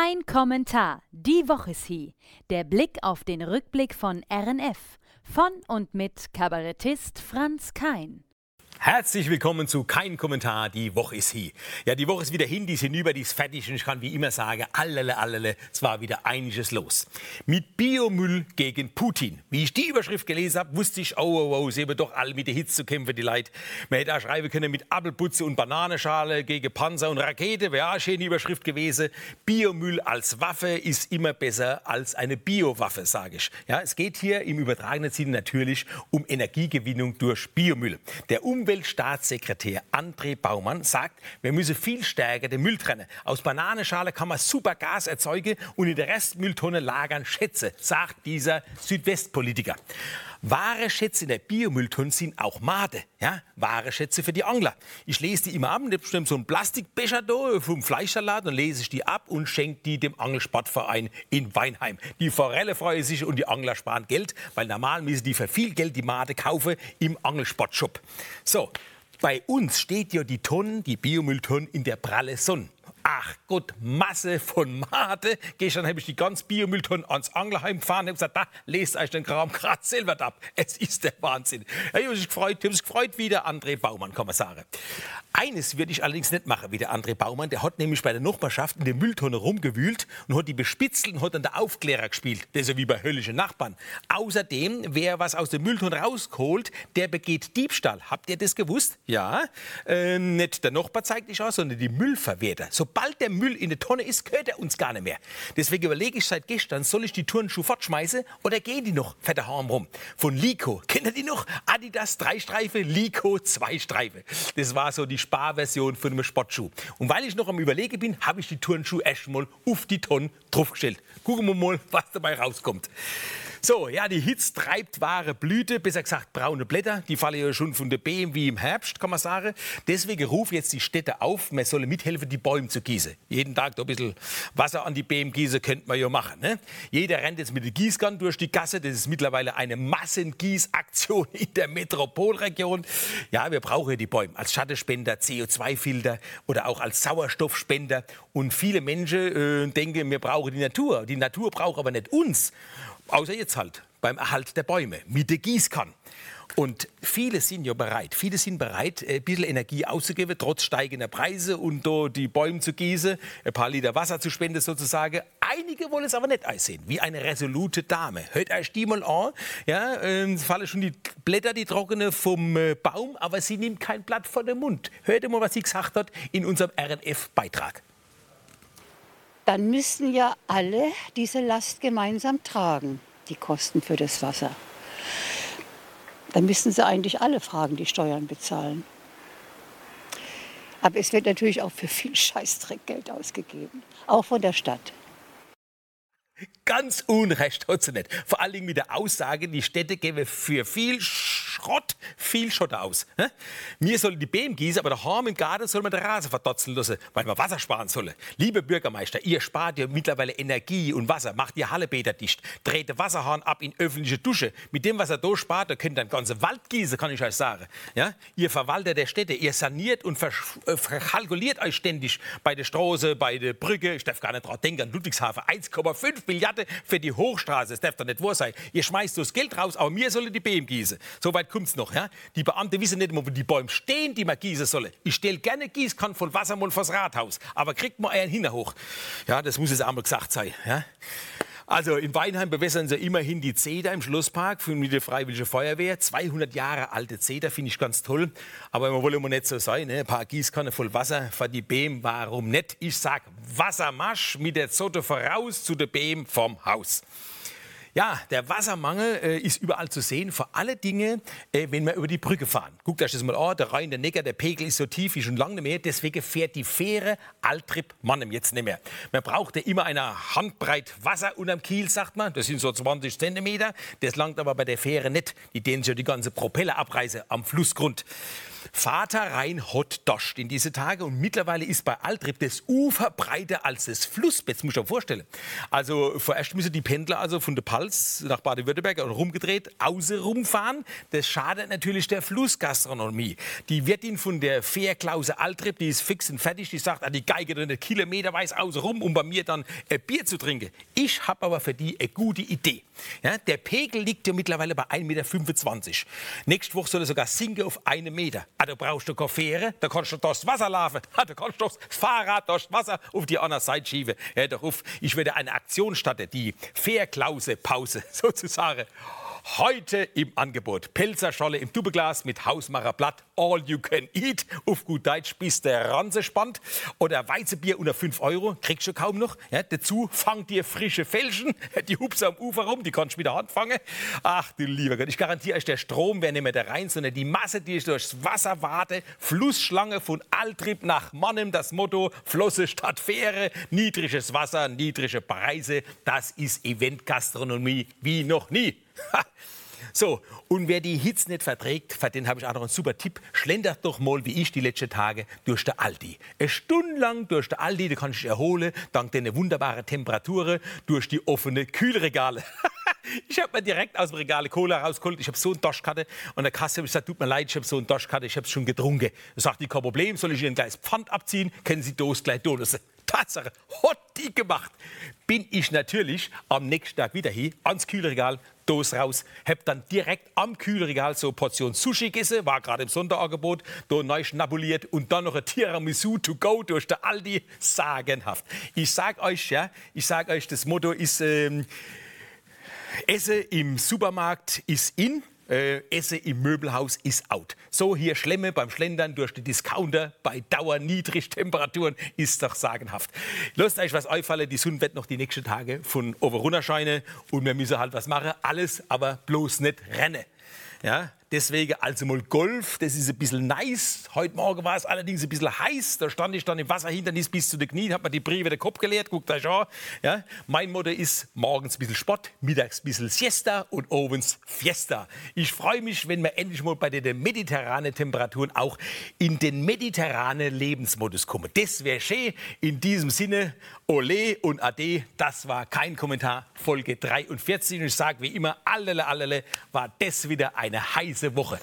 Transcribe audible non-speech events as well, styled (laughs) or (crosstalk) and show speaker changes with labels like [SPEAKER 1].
[SPEAKER 1] Kein Kommentar. Die Woche ist hier. Der Blick auf den Rückblick von RNF. Von und mit Kabarettist Franz Kein.
[SPEAKER 2] Herzlich willkommen zu Kein Kommentar, die Woche ist hier. Ja, die Woche ist wieder hin, die ist hinüber, die ist fertig und ich kann wie immer sagen, allele, allele, es war wieder einiges los. Mit Biomüll gegen Putin. Wie ich die Überschrift gelesen habe, wusste ich, oh, oh, oh, sehen wir doch alle mit der Hitze zu kämpfen, die Leute. Man hätte auch schreiben können mit Apfelputze und Bananenschale gegen Panzer und Rakete, wäre auch eine schöne Überschrift gewesen. Biomüll als Waffe ist immer besser als eine Biowaffe, sage ich. Ja, es geht hier im übertragenen Sinne natürlich um Energiegewinnung durch Biomüll. Der Umwelt Umweltstaatssekretär André Baumann sagt, wir müssen viel stärker den Müll trennen. Aus Bananenschale kann man super Gas erzeugen und in der Restmülltonne lagern Schätze, sagt dieser Südwestpolitiker. Wahre Schätze in der Biomülltonne sind auch Made, ja, wahre Schätze für die Angler. Ich lese die immer ab, und bestimmt so einen Plastikbecher da vom Fleischsalat und lese ich die ab und schenke die dem Angelsportverein in Weinheim. Die Forelle freuen sich und die Angler sparen Geld, weil normal müssen die für viel Geld die Made kaufen im Angelsportshop. So, bei uns steht ja die Tonne, die Biomülltonne in der pralle Sonne. Ach Gott, Masse von Mate. Gestern habe ich die ganze Biomülltonne ans Anglerheim gefahren und gesagt, da lest euch den Kram gerade selber ab. Es ist der Wahnsinn. Ich habe mich gefreut, ich habe mich gefreut wie der André Baumann, sagen. Eines würde ich allerdings nicht machen wie der André Baumann. Der hat nämlich bei der Nachbarschaft in der Mülltonne rumgewühlt und hat die bespitzt und hat dann der Aufklärer gespielt. Das ist ja wie bei höllischen Nachbarn. Außerdem, wer was aus der Mülltonne rausholt, der begeht Diebstahl. Habt ihr das gewusst? Ja. Äh, nicht der Nachbar zeigt dich aus, sondern die Müllverwerter. Sobald der Müll in der Tonne ist, gehört er uns gar nicht mehr. Deswegen überlege ich seit gestern, soll ich die Turnschuhe fortschmeißen oder gehen die noch fetter Harm rum? Von Lico. Kennt ihr die noch? Adidas drei Streife, Lico zwei Streife. Das war so die Sparversion von einem Sportschuh. Und weil ich noch am Überlegen bin, habe ich die Turnschuhe erstmal auf die Tonne draufgestellt. Gucken wir mal, was dabei rauskommt. So, ja, die Hitze treibt wahre Blüte, besser gesagt braune Blätter. Die fallen ja schon von der BMW im Herbst, kann man sagen. Deswegen rufe jetzt die Städte auf, man solle mithelfen, die Bäume zu gießen. Jeden Tag da ein bisschen Wasser an die Bäume gießen, könnte man ja machen. Ne? Jeder rennt jetzt mit der Gießkanne durch die Gasse. Das ist mittlerweile eine Massengießaktion (laughs) in der Metropolregion. Ja, wir brauchen die Bäume als Schattenspender, CO2-Filter oder auch als Sauerstoffspender. Und viele Menschen äh, denken, wir brauchen die Natur. Die Natur braucht aber nicht uns. Außer jetzt halt beim Erhalt der Bäume mit der Gießkanne. Und viele sind ja bereit, viele sind bereit, ein bisschen Energie auszugeben, trotz steigender Preise und da die Bäume zu gießen, ein paar Liter Wasser zu spenden sozusagen. Einige wollen es aber nicht einsehen, wie eine resolute Dame. Hört euch die mal an, ja, äh, fallen schon die Blätter, die trockene vom äh, Baum, aber sie nimmt kein Blatt vor den Mund. Hört mal, was sie gesagt hat in unserem RNF-Beitrag.
[SPEAKER 3] Dann müssten ja alle diese Last gemeinsam tragen, die Kosten für das Wasser. Dann müssten sie eigentlich alle Fragen die Steuern bezahlen. Aber es wird natürlich auch für viel Scheißdreck Geld ausgegeben, auch von der Stadt.
[SPEAKER 2] Ganz unrecht hat sie nicht. Vor allen Dingen mit der Aussage, die Städte geben für viel Schrott viel Schotter aus. Wir sollen die Bäume gießen, aber daheim im Garten soll man den Rasen verdotzeln lassen, weil man Wasser sparen soll. Liebe Bürgermeister, ihr spart ja mittlerweile Energie und Wasser, macht ihr Hallebäder dicht, dreht den Wasserhahn ab in öffentliche Dusche. Mit dem, was ihr da spart, da könnt ihr einen ganzen Wald gießen, kann ich euch sagen. Ja? Ihr Verwalter der Städte, ihr saniert und äh, verkalkuliert euch ständig bei der Straße, bei der Brücke. Ich darf gar nicht dran denken, an Ludwigshafen. 1,5 Milliarden für die Hochstraße. Das darf doch nicht wahr sein. Ihr schmeißt das Geld raus, aber wir sollen die Bäume gießen. So weit kommt es noch. Ja? Die Beamten wissen nicht immer, wo die Bäume stehen, die man gießen sollen. Ich stelle gerne Gießkannen voll Wasser mal vors Rathaus. Aber kriegt mal einen hinter hoch. Ja, das muss jetzt einmal gesagt sein. Ja? Also in Weinheim bewässern sie immerhin die Zeder im Schlosspark mit der Freiwillige Feuerwehr. 200 Jahre alte Zeder, finde ich ganz toll. Aber man wollen wir nicht so sein. Ne? Ein paar Gießkannen voll Wasser für die Beam, warum nicht? Ich sag Wassermarsch mit der Zotte voraus zu der Beam vom Haus. Ja, der Wassermangel äh, ist überall zu sehen, vor allen Dingen, äh, wenn wir über die Brücke fahren. Guckt euch das mal an, der Rhein, der Neckar, der Pegel ist so tief wie schon lange nicht mehr. Deswegen fährt die Fähre Altrip Mannem jetzt nicht mehr. Man braucht ja immer eine Handbreit Wasser unterm Kiel, sagt man. Das sind so 20 Zentimeter. Das langt aber bei der Fähre nicht. Die dehnen ja die ganze Propellerabreise am Flussgrund. Vater rein hot doscht in diese Tage und mittlerweile ist bei Altrip das Ufer breiter als das Flussbett. Das muss ich mir vorstellen. Also vorerst müssen die Pendler also von der Pals nach Baden-Württemberg rumgedreht außen rumfahren. Das schadet natürlich der Flussgastronomie. Die Wirtin von der Fährklause Altrip, die ist fix und fertig, die sagt, ah, die Geige dann kilometerweise außen rum, um bei mir dann ein Bier zu trinken. Ich habe aber für die eine gute Idee. Ja, der Pegel liegt ja mittlerweile bei 1,25 Meter. Nächste Woche soll er sogar sinken auf einen Meter. Ah, da brauchst du keine Fähre, da kannst du durchs Wasser laufen. Ah, da kannst du das Fahrrad durchs Wasser auf die andere Seite schieben. Ja, doch auf. Ich werde eine Aktion starten, die Fährklause-Pause (laughs) sozusagen. Heute im Angebot Pelzerscholle im Tubeglas mit Hausmacherblatt All You Can Eat. Auf gut Deutsch bis der Ranse spannt. Oder Weizenbier unter 5 Euro, kriegst du kaum noch. Ja, dazu fangt dir frische Felschen, (laughs) die hupsen am Ufer rum, die kannst du wieder anfangen. Ach du lieber Gott, ich garantiere euch, der Strom wäre nicht mehr da rein, sondern die Masse, die ich durchs Wasser warte. Flussschlange von Altrip nach Mannem, das Motto Flosse statt Fähre, niedriges Wasser, niedrige Preise. Das ist Eventgastronomie wie noch nie. (laughs) So, und wer die Hitze nicht verträgt, für den habe ich auch noch einen super Tipp. Schlendert doch mal, wie ich die letzten Tage, durch den Aldi. Eine Stunde lang durch den Aldi, da kann ich erholen, dank der wunderbaren Temperaturen, durch die offenen Kühlregale. (laughs) ich habe mir direkt aus dem Regal Cola rausgeholt. Ich habe so eine Doschkarte. Und der Kasse ich gesagt, tut mir leid, ich habe so eine Doschkarte, ich habe es schon getrunken. Da sagt kein Problem, soll ich Ihnen gleich das Pfand abziehen? Kennen Sie Dose gleich Donusse. Tatsache, hat die gemacht. Bin ich natürlich am nächsten Tag wieder hier ans Kühlregal, Dose raus, hab dann direkt am Kühlregal so eine Portion Sushi gegessen, war gerade im Sonderangebot, da neu schnabuliert und dann noch ein Tiramisu to go durch der Aldi, sagenhaft. Ich sag euch, ja, ich sag euch, das Motto ist, ähm, Essen im Supermarkt ist in, äh, Essen im Möbelhaus ist out. So hier Schlemme beim Schlendern durch die Discounter bei Dauerniedrigtemperaturen ist doch sagenhaft. Lasst euch was einfallen, die Sonne wird noch die nächsten Tage von oben scheinen und wir müssen halt was machen. Alles, aber bloß nicht rennen. Ja, Deswegen also mal Golf, das ist ein bisschen nice. Heute Morgen war es allerdings ein bisschen heiß. Da stand ich dann im Wasserhindernis bis zu den Knien, habe mir die Briefe den Kopf geleert, guckt euch an. Ja, mein Motto ist morgens ein bisschen Sport, mittags ein bisschen Siesta und abends Fiesta. Ich freue mich, wenn wir endlich mal bei den mediterranen Temperaturen auch in den mediterranen Lebensmodus kommen. Das wäre schön. In diesem Sinne, Ole und Ade, das war kein Kommentar, Folge 43. Und ich sage wie immer, allele, allele, war das wieder eine heiße Woche.